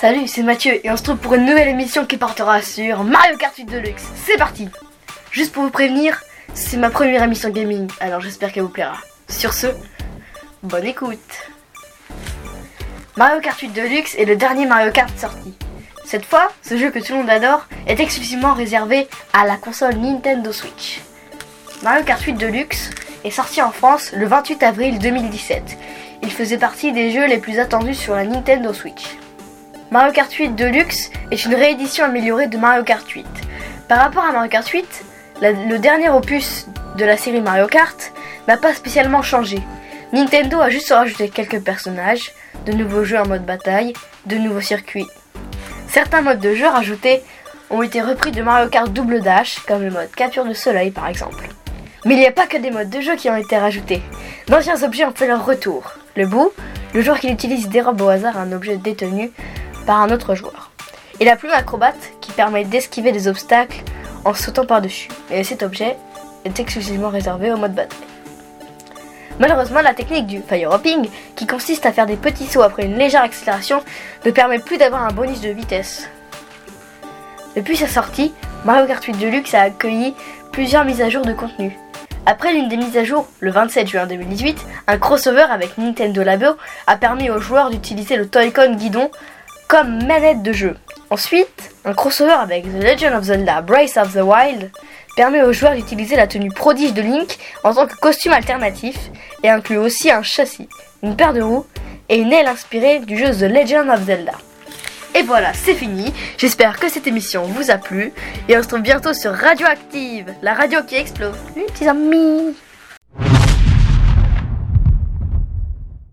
Salut, c'est Mathieu et on se trouve pour une nouvelle émission qui portera sur Mario Kart 8 Deluxe. C'est parti Juste pour vous prévenir, c'est ma première émission gaming, alors j'espère qu'elle vous plaira. Sur ce, bonne écoute Mario Kart 8 Deluxe est le dernier Mario Kart sorti. Cette fois, ce jeu que tout le monde adore est exclusivement réservé à la console Nintendo Switch. Mario Kart 8 Deluxe est sorti en France le 28 avril 2017. Il faisait partie des jeux les plus attendus sur la Nintendo Switch. Mario Kart 8 Deluxe est une réédition améliorée de Mario Kart 8. Par rapport à Mario Kart 8, le dernier opus de la série Mario Kart n'a pas spécialement changé. Nintendo a juste rajouté quelques personnages, de nouveaux jeux en mode bataille, de nouveaux circuits. Certains modes de jeu rajoutés ont été repris de Mario Kart Double Dash, comme le mode capture de soleil par exemple. Mais il n'y a pas que des modes de jeu qui ont été rajoutés. D'anciens objets ont fait leur retour. Le bout, le joueur qui utilise dérobe au hasard un objet détenu par un autre joueur. Et la plume acrobate qui permet d'esquiver des obstacles en sautant par-dessus. Et cet objet est exclusivement réservé au mode bataille. Malheureusement, la technique du fire hopping, qui consiste à faire des petits sauts après une légère accélération, ne permet plus d'avoir un bonus de vitesse. Depuis sa sortie, Mario Kart 8 Deluxe a accueilli plusieurs mises à jour de contenu. Après l'une des mises à jour, le 27 juin 2018, un crossover avec Nintendo Labo a permis aux joueurs d'utiliser le Toy-Con guidon comme manette de jeu. Ensuite, un crossover avec The Legend of Zelda Brace of the Wild permet aux joueurs d'utiliser la tenue prodige de Link en tant que costume alternatif et inclut aussi un châssis, une paire de roues et une aile inspirée du jeu The Legend of Zelda. Et voilà, c'est fini. J'espère que cette émission vous a plu et on se retrouve bientôt sur Radioactive, la radio qui explose. Les petits amis.